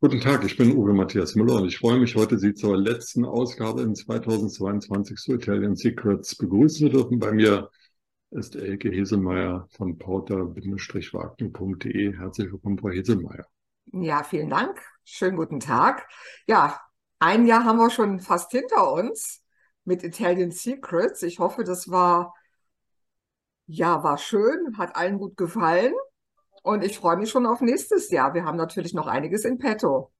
Guten Tag, ich bin Uwe Matthias Müller und ich freue mich heute, Sie zur letzten Ausgabe in 2022 zu Italian Secrets begrüßen zu dürfen. Bei mir ist Elke Heselmeier von pauter-wagner.de. Herzlich willkommen, Frau Heselmeier. Ja, vielen Dank. Schönen guten Tag. Ja, ein Jahr haben wir schon fast hinter uns mit Italian Secrets. Ich hoffe, das war, ja, war schön, hat allen gut gefallen. Und ich freue mich schon auf nächstes Jahr. Wir haben natürlich noch einiges in petto.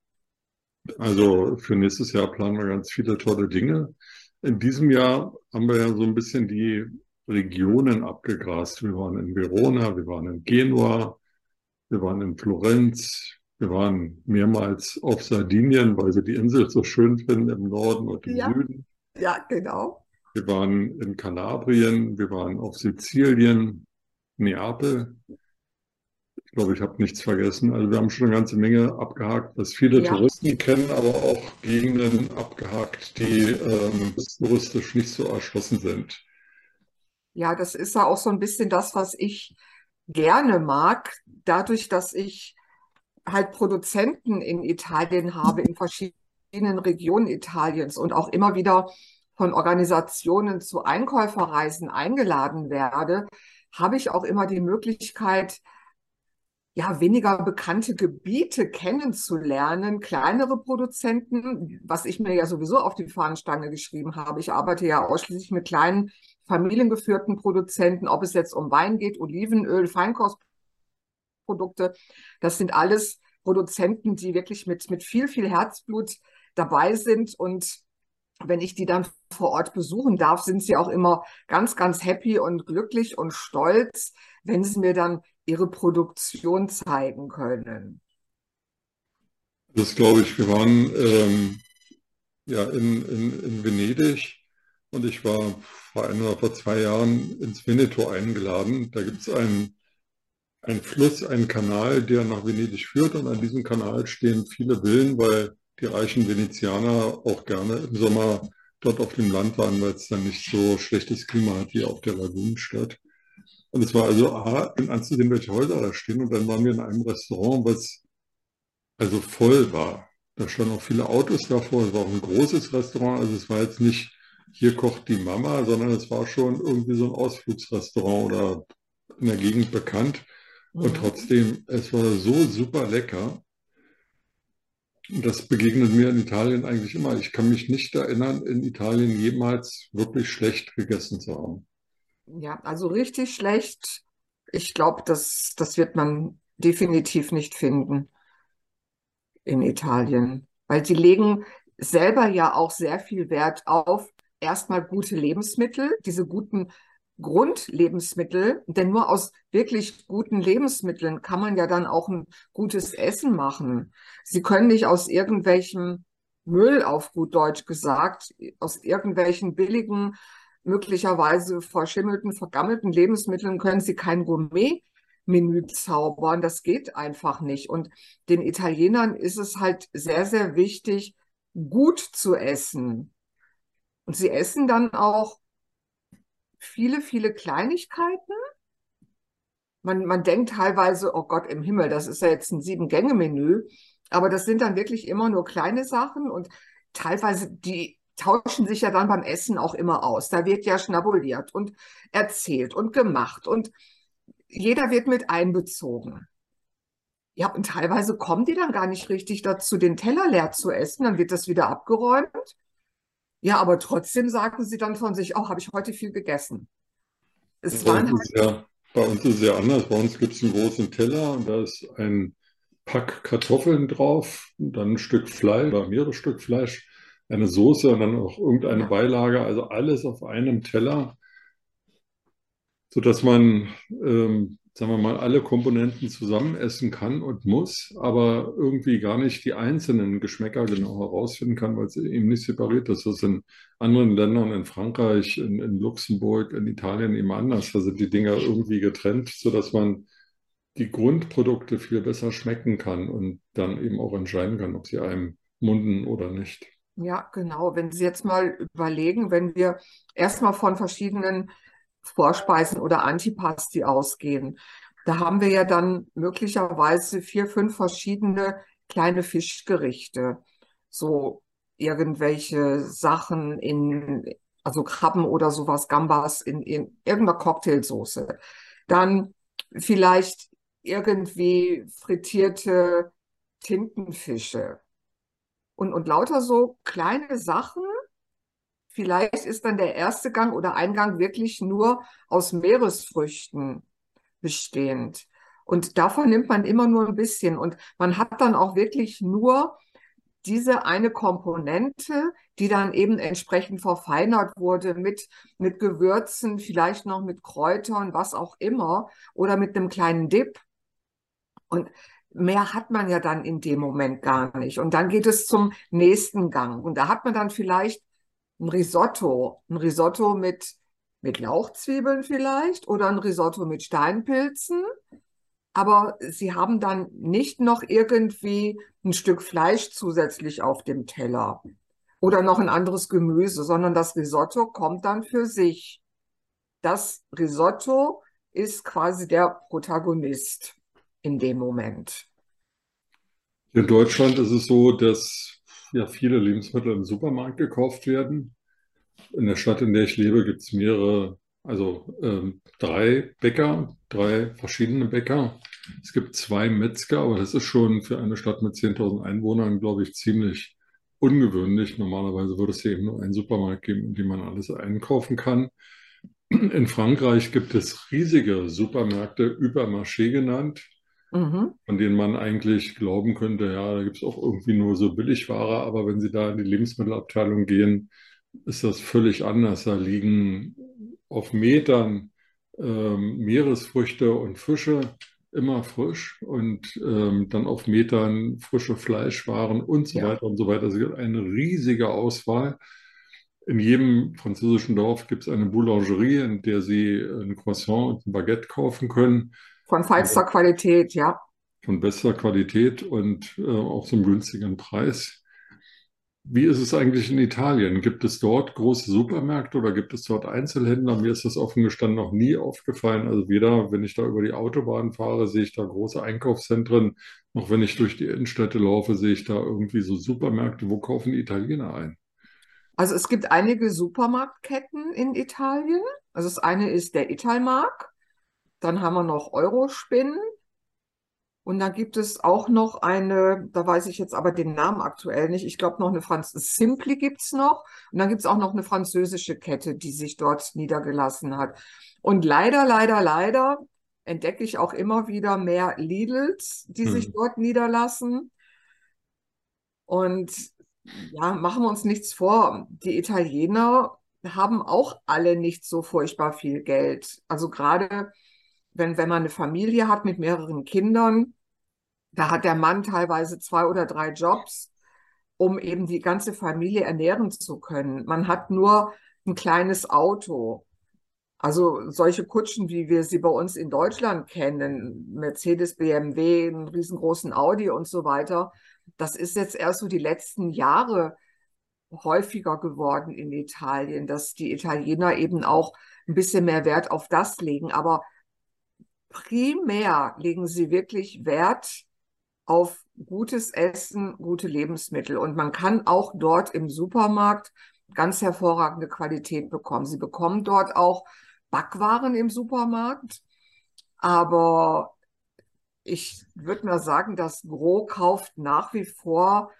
Also für nächstes Jahr planen wir ganz viele tolle Dinge. In diesem Jahr haben wir ja so ein bisschen die Regionen abgegrast. Wir waren in Verona, wir waren in Genua, wir waren in Florenz, wir waren mehrmals auf Sardinien, weil wir die Insel so schön finden im Norden und im ja. Süden. Ja, genau. Wir waren in Kalabrien, wir waren auf Sizilien, Neapel. Ich glaube, ich habe nichts vergessen. Also wir haben schon eine ganze Menge abgehakt, was viele ja. Touristen kennen, aber auch Gegenden abgehakt, die ähm, touristisch nicht so erschlossen sind. Ja, das ist ja auch so ein bisschen das, was ich gerne mag, dadurch, dass ich halt Produzenten in Italien habe, in verschiedenen Regionen Italiens und auch immer wieder von Organisationen zu Einkäuferreisen eingeladen werde, habe ich auch immer die Möglichkeit, ja, weniger bekannte Gebiete kennenzulernen, kleinere Produzenten, was ich mir ja sowieso auf die Fahnenstange geschrieben habe. Ich arbeite ja ausschließlich mit kleinen familiengeführten Produzenten, ob es jetzt um Wein geht, Olivenöl, Feinkostprodukte. Das sind alles Produzenten, die wirklich mit, mit viel, viel Herzblut dabei sind und wenn ich die dann vor Ort besuchen darf, sind sie auch immer ganz, ganz happy und glücklich und stolz, wenn sie mir dann ihre Produktion zeigen können? Das glaube ich. Wir waren ähm, ja in, in, in Venedig und ich war vor ein oder vor zwei Jahren ins Veneto eingeladen. Da gibt es einen, einen Fluss, einen Kanal, der nach Venedig führt und an diesem Kanal stehen viele Villen, weil die reichen Venezianer auch gerne im Sommer dort auf dem Land waren, weil es dann nicht so schlechtes Klima hat wie auf der Lagunenstadt. Und es war also A, anzusehen, welche Häuser da stehen. Und dann waren wir in einem Restaurant, was also voll war. Da standen auch viele Autos davor. Es war auch ein großes Restaurant. Also es war jetzt nicht, hier kocht die Mama, sondern es war schon irgendwie so ein Ausflugsrestaurant oder in der Gegend bekannt. Und mhm. trotzdem, es war so super lecker. Und das begegnet mir in Italien eigentlich immer. Ich kann mich nicht erinnern, in Italien jemals wirklich schlecht gegessen zu haben. Ja, also richtig schlecht. Ich glaube, das, das wird man definitiv nicht finden in Italien, weil sie legen selber ja auch sehr viel Wert auf erstmal gute Lebensmittel, diese guten Grundlebensmittel, denn nur aus wirklich guten Lebensmitteln kann man ja dann auch ein gutes Essen machen. Sie können nicht aus irgendwelchem Müll, auf gut Deutsch gesagt, aus irgendwelchen billigen möglicherweise verschimmelten, vergammelten Lebensmitteln können sie kein Gourmet-Menü zaubern. Das geht einfach nicht. Und den Italienern ist es halt sehr, sehr wichtig, gut zu essen. Und sie essen dann auch viele, viele Kleinigkeiten. Man, man denkt teilweise, oh Gott im Himmel, das ist ja jetzt ein Sieben-Gänge-Menü. Aber das sind dann wirklich immer nur kleine Sachen und teilweise die tauschen sich ja dann beim Essen auch immer aus. Da wird ja schnabuliert und erzählt und gemacht und jeder wird mit einbezogen. Ja, und teilweise kommen die dann gar nicht richtig dazu, den Teller leer zu essen. Dann wird das wieder abgeräumt. Ja, aber trotzdem sagen sie dann von sich, oh, habe ich heute viel gegessen. Es bei, uns halt ja, bei uns ist es ja anders. Bei uns gibt es einen großen Teller und da ist ein Pack Kartoffeln drauf, dann ein Stück Fleisch oder mehrere Stück Fleisch eine Soße und dann auch irgendeine Beilage, also alles auf einem Teller, sodass man, ähm, sagen wir mal, alle Komponenten zusammen essen kann und muss, aber irgendwie gar nicht die einzelnen Geschmäcker genau herausfinden kann, weil es eben nicht separiert ist. Das ist in anderen Ländern, in Frankreich, in, in Luxemburg, in Italien eben anders. Da sind die Dinger irgendwie getrennt, sodass man die Grundprodukte viel besser schmecken kann und dann eben auch entscheiden kann, ob sie einem munden oder nicht. Ja, genau. Wenn Sie jetzt mal überlegen, wenn wir erstmal von verschiedenen Vorspeisen oder Antipasti ausgehen, da haben wir ja dann möglicherweise vier, fünf verschiedene kleine Fischgerichte, so irgendwelche Sachen in, also Krabben oder sowas, Gambas in, in irgendeiner Cocktailsoße. Dann vielleicht irgendwie frittierte Tintenfische und, und lauter so kleine Sachen. Vielleicht ist dann der erste Gang oder Eingang wirklich nur aus Meeresfrüchten bestehend. Und davon nimmt man immer nur ein bisschen. Und man hat dann auch wirklich nur diese eine Komponente, die dann eben entsprechend verfeinert wurde mit, mit Gewürzen, vielleicht noch mit Kräutern, was auch immer, oder mit einem kleinen Dip. Und mehr hat man ja dann in dem Moment gar nicht. Und dann geht es zum nächsten Gang. Und da hat man dann vielleicht ein Risotto, ein Risotto mit, mit Lauchzwiebeln vielleicht oder ein Risotto mit Steinpilzen. Aber sie haben dann nicht noch irgendwie ein Stück Fleisch zusätzlich auf dem Teller oder noch ein anderes Gemüse, sondern das Risotto kommt dann für sich. Das Risotto ist quasi der Protagonist in dem Moment. In Deutschland ist es so, dass ja viele Lebensmittel im Supermarkt gekauft werden. In der Stadt, in der ich lebe, gibt es mehrere, also ähm, drei Bäcker, drei verschiedene Bäcker. Es gibt zwei Metzger, aber das ist schon für eine Stadt mit 10.000 Einwohnern, glaube ich, ziemlich ungewöhnlich. Normalerweise würde es hier eben nur einen Supermarkt geben, in dem man alles einkaufen kann. In Frankreich gibt es riesige Supermärkte, Übermarché genannt, mhm. von denen man eigentlich glauben könnte, ja, da gibt es auch irgendwie nur so Billigware, aber wenn Sie da in die Lebensmittelabteilung gehen, ist das völlig anders. Da liegen auf Metern ähm, Meeresfrüchte und Fische immer frisch und ähm, dann auf Metern frische Fleischwaren und so ja. weiter und so weiter. Also eine riesige Auswahl. In jedem französischen Dorf gibt es eine Boulangerie, in der Sie ein Croissant und ein Baguette kaufen können. Von feinster Qualität, ja. Von bester Qualität und äh, auch zum günstigen Preis. Wie ist es eigentlich in Italien? Gibt es dort große Supermärkte oder gibt es dort Einzelhändler? Mir ist das offen gestanden noch nie aufgefallen. Also weder, wenn ich da über die Autobahn fahre, sehe ich da große Einkaufszentren, noch wenn ich durch die Innenstädte laufe, sehe ich da irgendwie so Supermärkte. Wo kaufen die Italiener ein? Also es gibt einige Supermarktketten in Italien. Also das eine ist der Italmark. Dann haben wir noch Eurospin. Und dann gibt es auch noch eine, da weiß ich jetzt aber den Namen aktuell nicht, ich glaube noch eine Franz Simply gibt es noch. Und dann gibt es auch noch eine französische Kette, die sich dort niedergelassen hat. Und leider, leider, leider entdecke ich auch immer wieder mehr Lidls, die hm. sich dort niederlassen. Und ja, machen wir uns nichts vor. Die Italiener haben auch alle nicht so furchtbar viel Geld. Also gerade wenn, wenn man eine Familie hat mit mehreren Kindern, da hat der Mann teilweise zwei oder drei Jobs, um eben die ganze Familie ernähren zu können. Man hat nur ein kleines Auto. Also solche Kutschen, wie wir sie bei uns in Deutschland kennen, Mercedes, BMW, einen riesengroßen Audi und so weiter, das ist jetzt erst so die letzten Jahre häufiger geworden in Italien, dass die Italiener eben auch ein bisschen mehr Wert auf das legen. Aber primär legen sie wirklich Wert auf gutes Essen, gute Lebensmittel. Und man kann auch dort im Supermarkt ganz hervorragende Qualität bekommen. Sie bekommen dort auch Backwaren im Supermarkt, aber ich würde mal sagen, das Gros kauft nach wie vor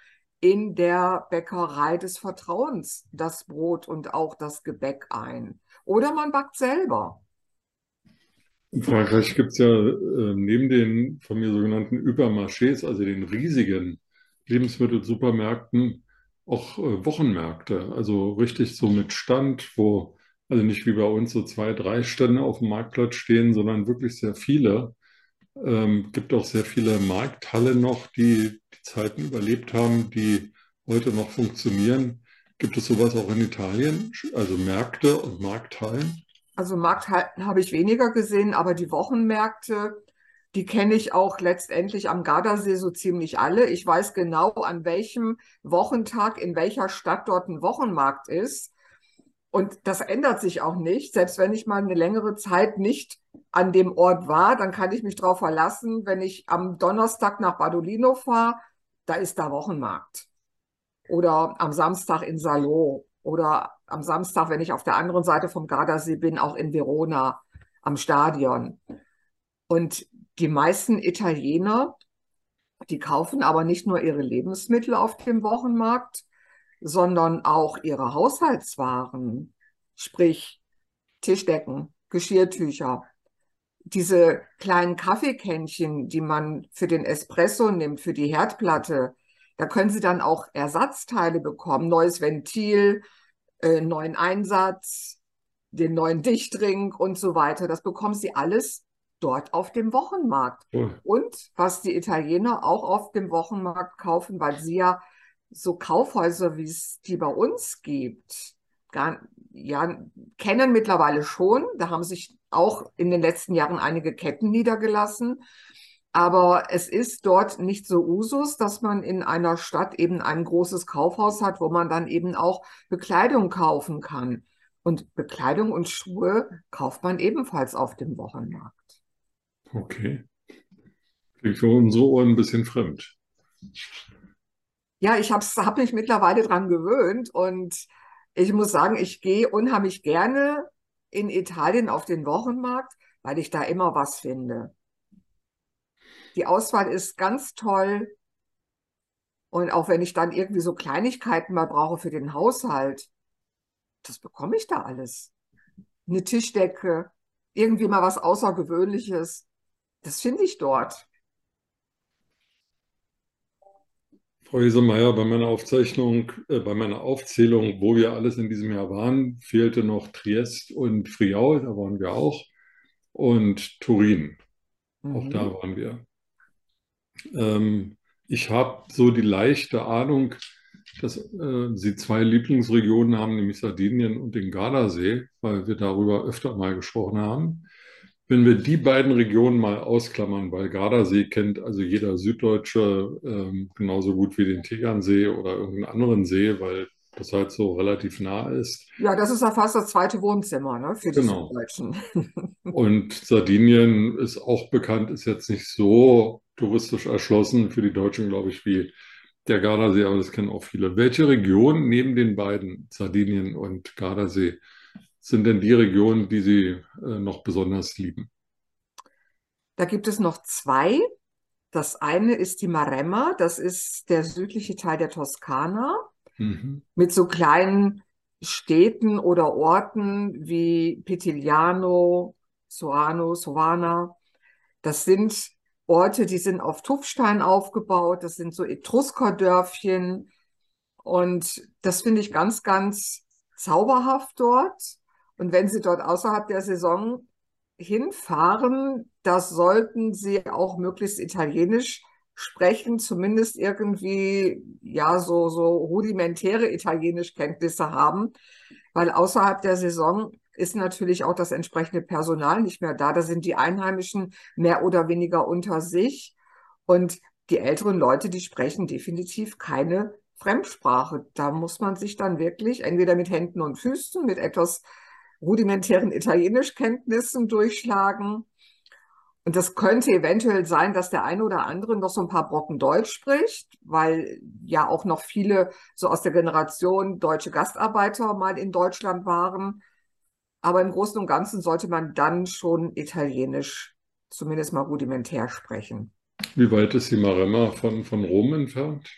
in der Bäckerei des Vertrauens das Brot und auch das Gebäck ein. Oder man backt selber. In Frankreich gibt es ja äh, neben den von mir sogenannten Übermarchés, also den riesigen Lebensmittelsupermärkten, auch äh, Wochenmärkte. Also richtig so mit Stand, wo also nicht wie bei uns so zwei, drei Stände auf dem Marktplatz stehen, sondern wirklich sehr viele. Ähm, gibt auch sehr viele Markthallen noch, die die Zeiten überlebt haben, die heute noch funktionieren. Gibt es sowas auch in Italien? Also Märkte und Markthallen? Also Markthalten habe ich weniger gesehen, aber die Wochenmärkte, die kenne ich auch letztendlich am Gardasee so ziemlich alle. Ich weiß genau, an welchem Wochentag in welcher Stadt dort ein Wochenmarkt ist. Und das ändert sich auch nicht. Selbst wenn ich mal eine längere Zeit nicht an dem Ort war, dann kann ich mich darauf verlassen, wenn ich am Donnerstag nach Badolino fahre, da ist da Wochenmarkt. Oder am Samstag in Salò. Oder am Samstag, wenn ich auf der anderen Seite vom Gardasee bin, auch in Verona am Stadion. Und die meisten Italiener, die kaufen aber nicht nur ihre Lebensmittel auf dem Wochenmarkt, sondern auch ihre Haushaltswaren, sprich Tischdecken, Geschirrtücher, diese kleinen Kaffeekännchen, die man für den Espresso nimmt, für die Herdplatte, da können Sie dann auch Ersatzteile bekommen, neues Ventil, äh, neuen Einsatz, den neuen Dichtring und so weiter. Das bekommen Sie alles dort auf dem Wochenmarkt. Ja. Und was die Italiener auch auf dem Wochenmarkt kaufen, weil sie ja so Kaufhäuser, wie es die bei uns gibt, gar, ja, kennen mittlerweile schon. Da haben sich auch in den letzten Jahren einige Ketten niedergelassen. Aber es ist dort nicht so Usus, dass man in einer Stadt eben ein großes Kaufhaus hat, wo man dann eben auch Bekleidung kaufen kann. Und Bekleidung und Schuhe kauft man ebenfalls auf dem Wochenmarkt. Okay. Klingt für unsere Ohren ein bisschen fremd. Ja, ich habe hab mich mittlerweile dran gewöhnt und ich muss sagen, ich gehe unheimlich gerne in Italien auf den Wochenmarkt, weil ich da immer was finde. Die Auswahl ist ganz toll. Und auch wenn ich dann irgendwie so Kleinigkeiten mal brauche für den Haushalt, das bekomme ich da alles. Eine Tischdecke, irgendwie mal was Außergewöhnliches. Das finde ich dort. Frau Hesemeyer, bei meiner Aufzeichnung, äh, bei meiner Aufzählung, wo wir alles in diesem Jahr waren, fehlte noch Triest und Friaul, da waren wir auch, und Turin. Mhm. Auch da waren wir. Ähm, ich habe so die leichte Ahnung, dass äh, Sie zwei Lieblingsregionen haben, nämlich Sardinien und den Gardasee, weil wir darüber öfter mal gesprochen haben. Wenn wir die beiden Regionen mal ausklammern, weil Gardasee kennt also jeder Süddeutsche ähm, genauso gut wie den Tegernsee oder irgendeinen anderen See, weil das halt so relativ nah ist. Ja, das ist ja fast das zweite Wohnzimmer ne, für die genau. Süddeutschen. Und Sardinien ist auch bekannt, ist jetzt nicht so touristisch erschlossen für die Deutschen, glaube ich, wie der Gardasee, aber das kennen auch viele. Welche Region neben den beiden, Sardinien und Gardasee, sind denn die Regionen, die Sie äh, noch besonders lieben? Da gibt es noch zwei. Das eine ist die Maremma, das ist der südliche Teil der Toskana, mhm. mit so kleinen Städten oder Orten wie Pitigliano, Soano, Sovana. Das sind Orte, die sind auf Tuffstein aufgebaut, das sind so Etruskerdörfchen und das finde ich ganz, ganz zauberhaft dort. Und wenn Sie dort außerhalb der Saison hinfahren, das sollten Sie auch möglichst italienisch sprechen, zumindest irgendwie, ja, so, so rudimentäre Italienischkenntnisse haben, weil außerhalb der Saison ist natürlich auch das entsprechende Personal nicht mehr da. Da sind die Einheimischen mehr oder weniger unter sich und die älteren Leute, die sprechen definitiv keine Fremdsprache. Da muss man sich dann wirklich entweder mit Händen und Füßen, mit etwas rudimentären Italienischkenntnissen durchschlagen. Und das könnte eventuell sein, dass der eine oder andere noch so ein paar Brocken Deutsch spricht, weil ja auch noch viele so aus der Generation deutsche Gastarbeiter mal in Deutschland waren. Aber im Großen und Ganzen sollte man dann schon Italienisch zumindest mal rudimentär sprechen. Wie weit ist die Maremma von, von Rom entfernt?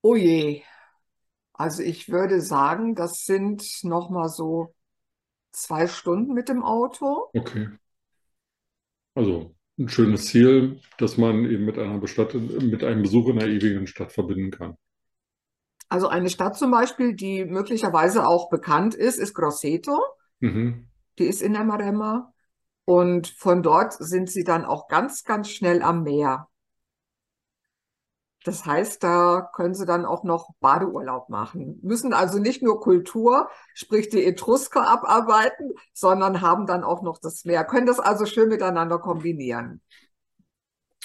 Oh je. Also ich würde sagen, das sind noch mal so zwei Stunden mit dem Auto. Okay. Also ein schönes Ziel, das man eben mit einer Bestatt mit einem Besuch in einer ewigen Stadt verbinden kann. Also eine Stadt zum Beispiel, die möglicherweise auch bekannt ist, ist Grosseto. Mhm. Die ist in der Maremma. Und von dort sind sie dann auch ganz, ganz schnell am Meer. Das heißt, da können sie dann auch noch Badeurlaub machen. Müssen also nicht nur Kultur, sprich die Etrusker abarbeiten, sondern haben dann auch noch das Meer. Können das also schön miteinander kombinieren.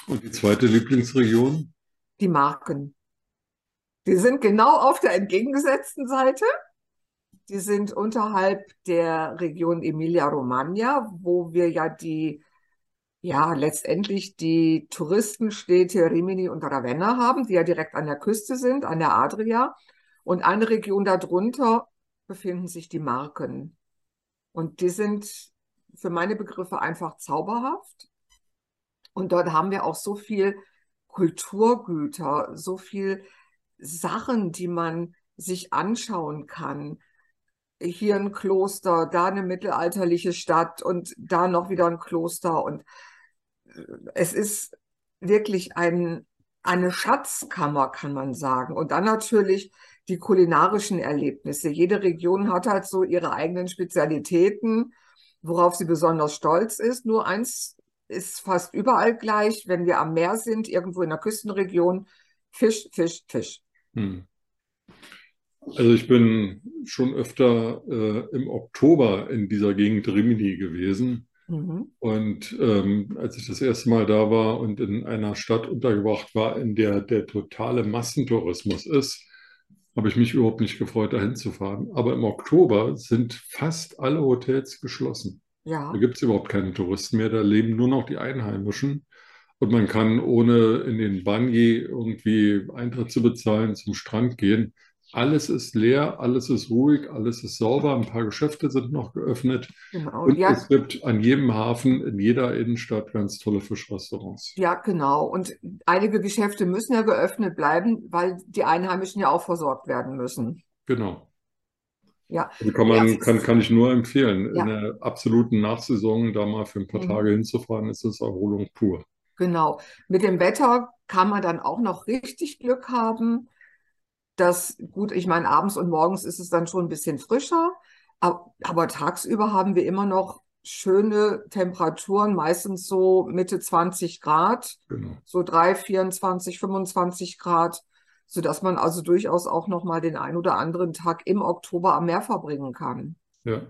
Und die zweite Lieblingsregion? Die Marken. Die sind genau auf der entgegengesetzten Seite. Die sind unterhalb der Region Emilia-Romagna, wo wir ja die Ja, letztendlich die Touristenstädte Rimini und Ravenna haben, die ja direkt an der Küste sind, an der Adria. Und eine Region darunter befinden sich die Marken. Und die sind für meine Begriffe einfach zauberhaft. Und dort haben wir auch so viel Kulturgüter, so viel Sachen, die man sich anschauen kann. Hier ein Kloster, da eine mittelalterliche Stadt und da noch wieder ein Kloster. Und es ist wirklich ein, eine Schatzkammer, kann man sagen. Und dann natürlich die kulinarischen Erlebnisse. Jede Region hat halt so ihre eigenen Spezialitäten, worauf sie besonders stolz ist. Nur eins ist fast überall gleich, wenn wir am Meer sind, irgendwo in der Küstenregion, Fisch, Fisch, Fisch. Hm. Also ich bin schon öfter äh, im Oktober in dieser Gegend Rimini gewesen. Mhm. Und ähm, als ich das erste Mal da war und in einer Stadt untergebracht war, in der der totale Massentourismus ist, habe ich mich überhaupt nicht gefreut, dahin zu fahren. Aber im Oktober sind fast alle Hotels geschlossen. Ja. Da gibt es überhaupt keine Touristen mehr, da leben nur noch die Einheimischen. Und man kann ohne in den Banji irgendwie Eintritt zu bezahlen zum Strand gehen. Alles ist leer, alles ist ruhig, alles ist sauber. Ein paar Geschäfte sind noch geöffnet. Genau. Und ja. es gibt an jedem Hafen, in jeder Innenstadt ganz tolle Fischrestaurants. Ja, genau. Und einige Geschäfte müssen ja geöffnet bleiben, weil die Einheimischen ja auch versorgt werden müssen. Genau. Ja. Also kann, man, ja. kann, kann ich nur empfehlen. Ja. In der absoluten Nachsaison da mal für ein paar mhm. Tage hinzufahren, ist es Erholung pur. Genau. Mit dem Wetter kann man dann auch noch richtig Glück haben das, gut, ich meine, abends und morgens ist es dann schon ein bisschen frischer, aber, aber tagsüber haben wir immer noch schöne Temperaturen, meistens so Mitte 20 Grad, genau. so 3, 24, 25 Grad, sodass man also durchaus auch noch mal den ein oder anderen Tag im Oktober am Meer verbringen kann. Ja.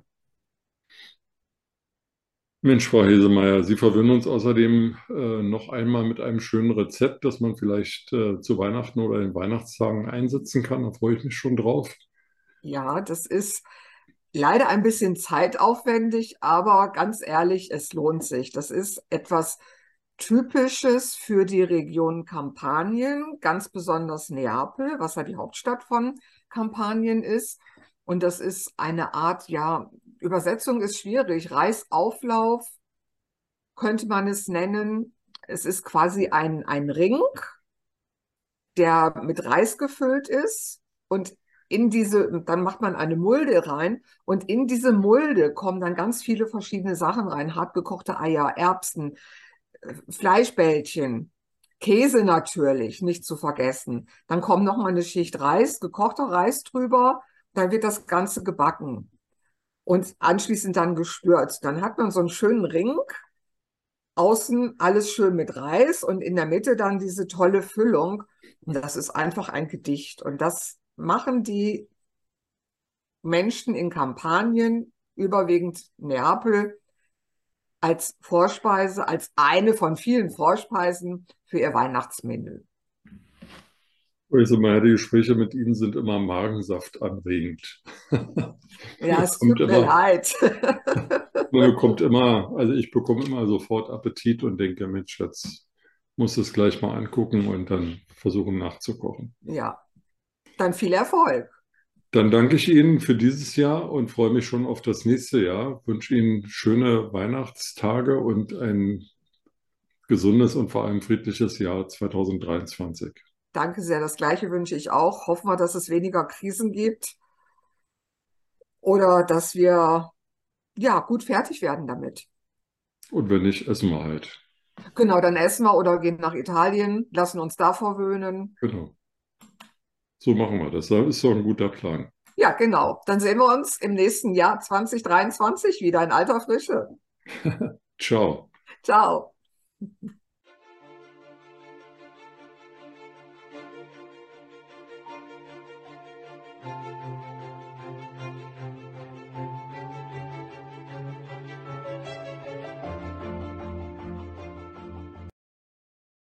Mensch, Frau Hesemeyer, Sie verwöhnen uns außerdem äh, noch einmal mit einem schönen Rezept, das man vielleicht äh, zu Weihnachten oder den Weihnachtstagen einsetzen kann. Da freue ich mich schon drauf. Ja, das ist leider ein bisschen zeitaufwendig, aber ganz ehrlich, es lohnt sich. Das ist etwas Typisches für die Region Kampanien, ganz besonders Neapel, was ja die Hauptstadt von Kampanien ist. Und das ist eine Art, ja, Übersetzung ist schwierig. Reisauflauf könnte man es nennen. Es ist quasi ein, ein Ring, der mit Reis gefüllt ist und in diese, dann macht man eine Mulde rein und in diese Mulde kommen dann ganz viele verschiedene Sachen rein. Hartgekochte Eier, Erbsen, äh, Fleischbällchen, Käse natürlich, nicht zu vergessen. Dann kommt noch mal eine Schicht Reis, gekochter Reis drüber, dann wird das Ganze gebacken und anschließend dann gestürzt. Dann hat man so einen schönen Ring, außen alles schön mit Reis und in der Mitte dann diese tolle Füllung. Und das ist einfach ein Gedicht. Und das machen die Menschen in Kampanien, überwiegend Neapel, als Vorspeise, als eine von vielen Vorspeisen für ihr Weihnachtsmenü. Also meine Gespräche mit Ihnen sind immer Magensaft anregend. Ja, es tut mir immer, leid. man bekommt immer, also ich bekomme immer sofort Appetit und denke, Mensch, jetzt muss es gleich mal angucken und dann versuchen nachzukochen. Ja, dann viel Erfolg. Dann danke ich Ihnen für dieses Jahr und freue mich schon auf das nächste Jahr. Wünsche Ihnen schöne Weihnachtstage und ein gesundes und vor allem friedliches Jahr 2023. Danke sehr. Das Gleiche wünsche ich auch. Hoffen wir, dass es weniger Krisen gibt oder dass wir ja gut fertig werden damit. Und wenn nicht, essen wir halt. Genau, dann essen wir oder gehen nach Italien, lassen uns da verwöhnen. Genau. So machen wir das. Das ist doch ein guter Plan. Ja, genau. Dann sehen wir uns im nächsten Jahr 2023 wieder in alter Frische. Ciao. Ciao.